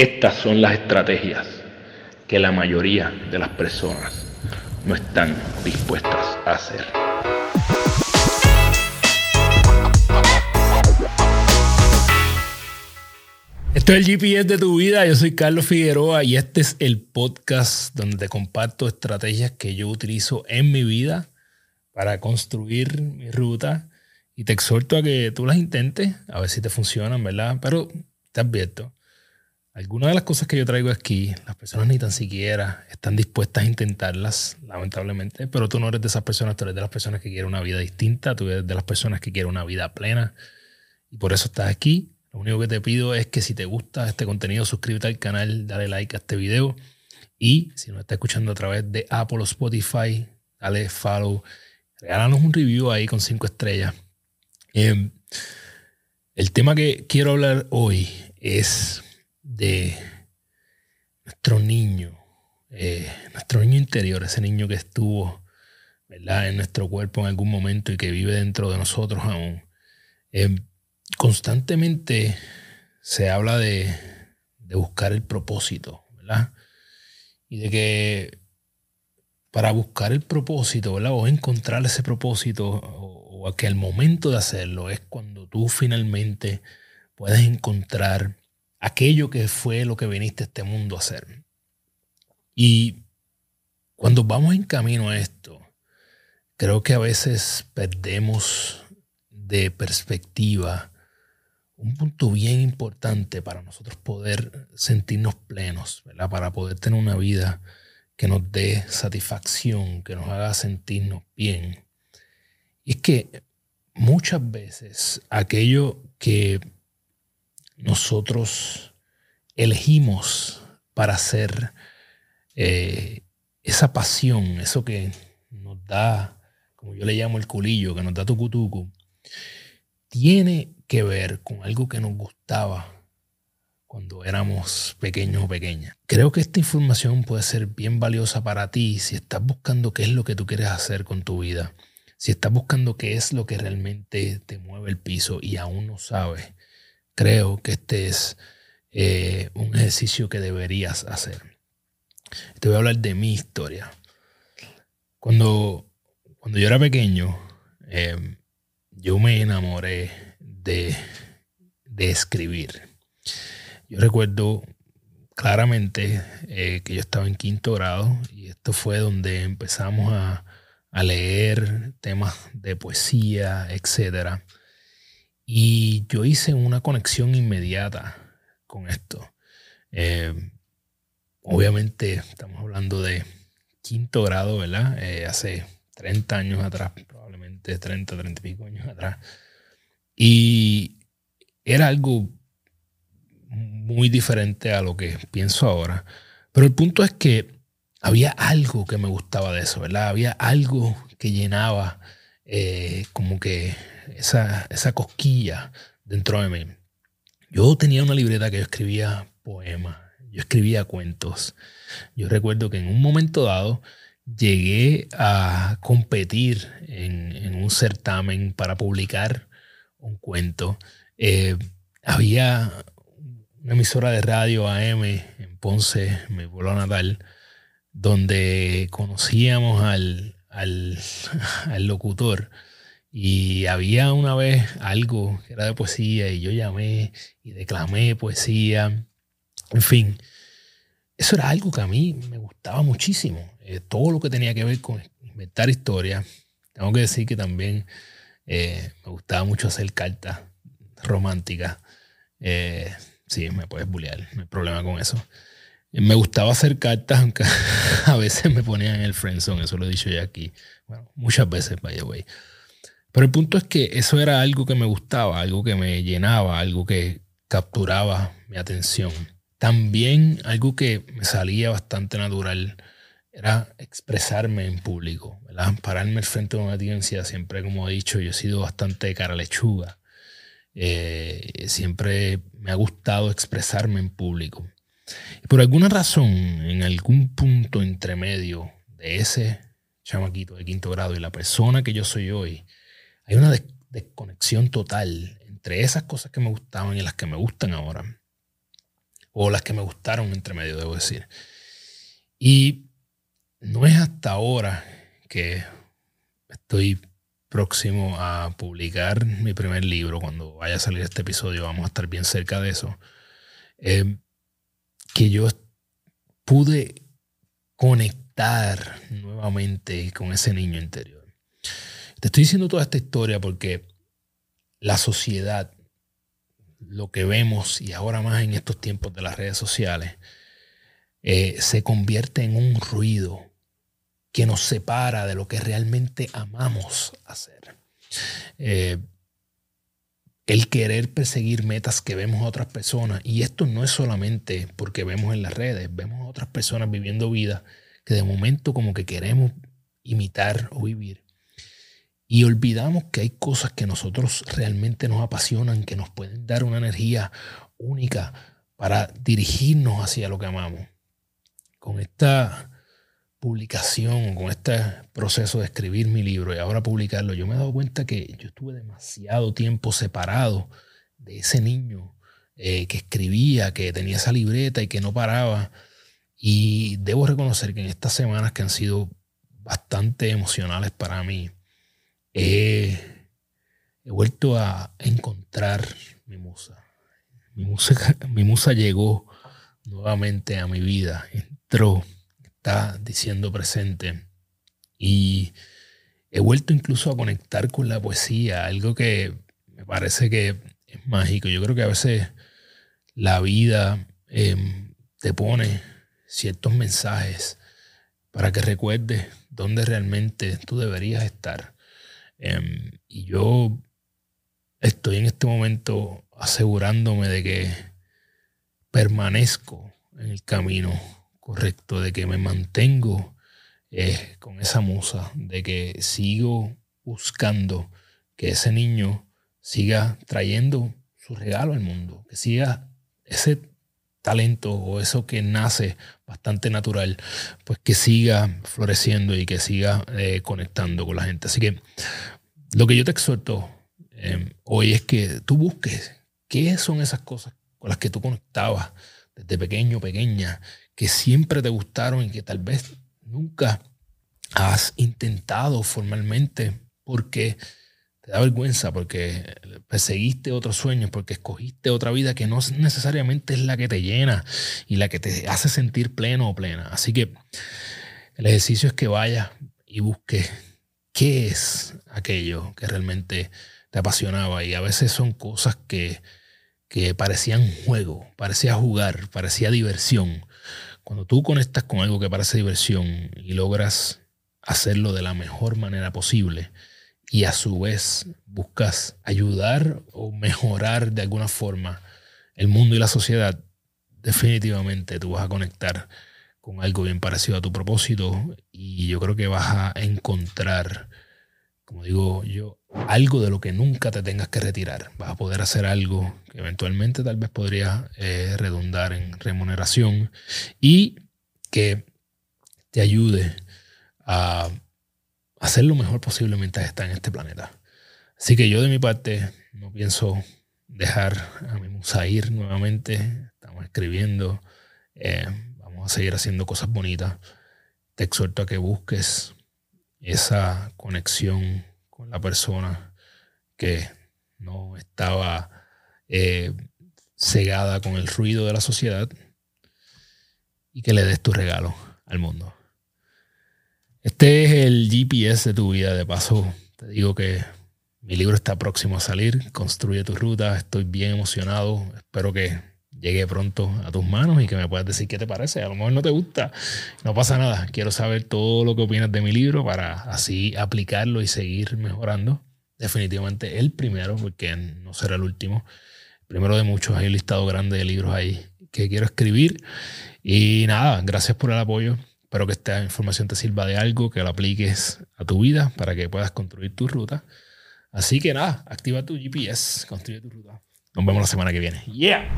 Estas son las estrategias que la mayoría de las personas no están dispuestas a hacer. Esto es el GPS de tu vida. Yo soy Carlos Figueroa y este es el podcast donde te comparto estrategias que yo utilizo en mi vida para construir mi ruta y te exhorto a que tú las intentes, a ver si te funcionan, ¿verdad? Pero te advierto, algunas de las cosas que yo traigo aquí, las personas ni tan siquiera están dispuestas a intentarlas, lamentablemente, pero tú no eres de esas personas, tú eres de las personas que quieren una vida distinta, tú eres de las personas que quieren una vida plena y por eso estás aquí. Lo único que te pido es que si te gusta este contenido, suscríbete al canal, dale like a este video y si nos estás escuchando a través de Apple o Spotify, dale follow, regálanos un review ahí con cinco estrellas Em, el tema que quiero hablar hoy es de nuestro niño, eh, nuestro niño interior, ese niño que estuvo ¿verdad? en nuestro cuerpo en algún momento y que vive dentro de nosotros aún. Em, constantemente se habla de, buscar el propósito, ¿verdad? Y de que para buscar el propósito, ¿verdad? O encontrar ese propósito, o, que el momento de hacerlo es cuando tú finalmente puedes encontrar aquello que fue lo que viniste a este mundo a hacer. Y cuando vamos en camino a esto, creo que a veces perdemos de perspectiva un punto bien importante para nosotros poder sentirnos plenos, ¿verdad? Para poder tener una vida que nos dé satisfacción, que nos haga sentirnos bien. Y es que muchas veces aquello que nosotros elegimos para hacer eh, esa pasión, eso que nos da, como yo le llamo el culillo, que nos da tucutucu, tiene que ver con algo que nos gustaba cuando éramos pequeños o pequeñas. Creo que esta información puede ser bien valiosa para ti si estás buscando qué es lo que tú quieres hacer con tu vida, si estás buscando qué es lo que realmente te mueve el piso y aún no sabes. Creo que este es eh, un ejercicio que deberías hacer. Te voy a hablar de mi historia. Cuando, cuando yo era pequeño, eh, yo me enamoré de, de escribir. Yo recuerdo claramente eh, que yo estaba en quinto grado y esto fue donde empezamos a, leer temas de poesía, etc. Y yo hice una conexión inmediata con esto. Eh, obviamente estamos hablando de quinto grado, ¿verdad? Eh, hace 30 años atrás, probablemente 30, 30 y pico años atrás. Y era algo muy diferente a lo que pienso ahora. Pero el punto es que había algo que me gustaba de eso, ¿verdad? Había algo que llenaba eh, como que esa, esa cosquilla dentro de mí. Yo tenía una libreta que yo escribía poemas, yo escribía cuentos. Yo recuerdo que en un momento dado llegué a competir en, un certamen para publicar un cuento. Eh, había una emisora de radio AM en Ponce, mi pueblo natal, donde conocíamos al, al, locutor. Y había una vez algo que era de poesía y yo llamé y declamé poesía. En fin, eso era algo que a mí me gustaba muchísimo. Eh, todo lo que tenía que ver con inventar historias. Tengo que decir que también eh, me gustaba mucho hacer cartas románticas. Eh, Sí, me puedes bullear, no hay problema con eso. Me gustaba hacer cartas, aunque a veces me ponían en el friendzone, eso lo he dicho ya aquí. Bueno, muchas veces, by the way. Pero el punto es que eso era algo que me gustaba, algo que me llenaba, algo que capturaba mi atención. También algo que me salía bastante natural era expresarme en público, ¿verdad? Pararme frente de una audiencia, siempre como he dicho, yo he sido bastante cara lechuga. Eh, siempre me ha gustado expresarme en público. Por alguna razón, en algún punto intermedio de ese chamaquito de quinto grado y la persona que yo soy hoy, hay una desconexión total entre esas cosas que me gustaban y las que me gustan ahora. o las que me gustaron entre medio, debo decir. Y no es hasta ahora que estoy próximo a publicar mi primer libro. Cuando vaya a salir este episodio, vamos a estar bien cerca de eso. Eh, que yo pude conectar nuevamente con ese niño interior. Te estoy diciendo toda esta historia porque la sociedad, lo que vemos y ahora más en estos tiempos de las redes sociales, eh, se convierte en un ruido que nos separa de lo que realmente amamos hacer. Eh, el querer perseguir metas que vemos a otras personas. Y esto no es solamente porque vemos en las redes, vemos a otras personas viviendo vida que de momento como que queremos imitar o vivir. Y olvidamos que hay cosas que nosotros realmente nos apasionan, que nos pueden dar una energía única para dirigirnos hacia lo que amamos. Con esta publicación, con este proceso de escribir mi libro y ahora publicarlo, yo me he dado cuenta que yo estuve demasiado tiempo separado de ese niño eh, que escribía, que tenía esa libreta y que no paraba. Y debo reconocer que en estas semanas que han sido bastante emocionales para mí, he vuelto a encontrar mi musa. Mi musa, mi musa llegó nuevamente a mi vida, entró está diciendo presente. Y he vuelto incluso a conectar con la poesía, algo que me parece que es mágico. Yo creo que a veces la vida em, te pone ciertos mensajes para que recuerdes dónde realmente tú deberías estar. Em, y yo estoy en este momento asegurándome de que permanezco en el camino correcto, de que me mantengo eh, con esa musa, de que sigo buscando que ese niño siga trayendo su regalo al mundo, que siga ese talento o eso que nace bastante natural, pues que siga floreciendo y que siga eh, conectando con la gente. Así que lo que yo te exhorto eh, hoy es que tú busques qué son esas cosas con las que tú conectabas desde pequeño, pequeña, que siempre te gustaron y que tal vez nunca has intentado formalmente porque te da vergüenza, porque perseguiste otros sueños, porque escogiste otra vida que no necesariamente es la que te llena y la que te hace sentir pleno o plena. Así que el ejercicio es que vayas y busques qué es aquello que realmente te apasionaba y a veces son cosas que, que parecían juego, parecía jugar, parecía diversión, cuando tú conectas con algo que parece diversión y logras hacerlo de la mejor manera posible y a su vez buscas ayudar o mejorar de alguna forma el mundo y la sociedad, definitivamente tú vas a conectar con algo bien parecido a tu propósito y yo creo que vas a encontrar, como digo yo, algo de lo que nunca te tengas que retirar. Vas a poder hacer algo que eventualmente tal vez podría eh, redundar en remuneración y que te ayude a hacer lo mejor posible mientras estás en este planeta. Así que yo de mi parte no pienso dejar a mi musa ir nuevamente. Estamos escribiendo, eh, vamos a seguir haciendo cosas bonitas. Te exhorto a que busques esa conexión con la persona que no estaba eh, cegada con el ruido de la sociedad y que le des tu regalo al mundo. Este es el GPS de tu vida. De paso, te digo que mi libro está próximo a salir. Construye tu ruta. Estoy bien emocionado. Espero que llegue pronto a tus manos y que me puedas decir qué te parece. A lo mejor no te gusta. No pasa nada. Quiero saber todo lo que opinas de mi libro para así aplicarlo y seguir mejorando. Definitivamente el primero, porque no será el último. primero de muchos. Hay un listado grande de libros ahí que quiero escribir. Y nada, gracias por el apoyo. Espero que esta información te sirva de algo, que lo apliques a tu vida para que puedas construir tu ruta. Así que nada, activa tu GPS, construye tu ruta. Nos vemos la semana que viene. Yeah.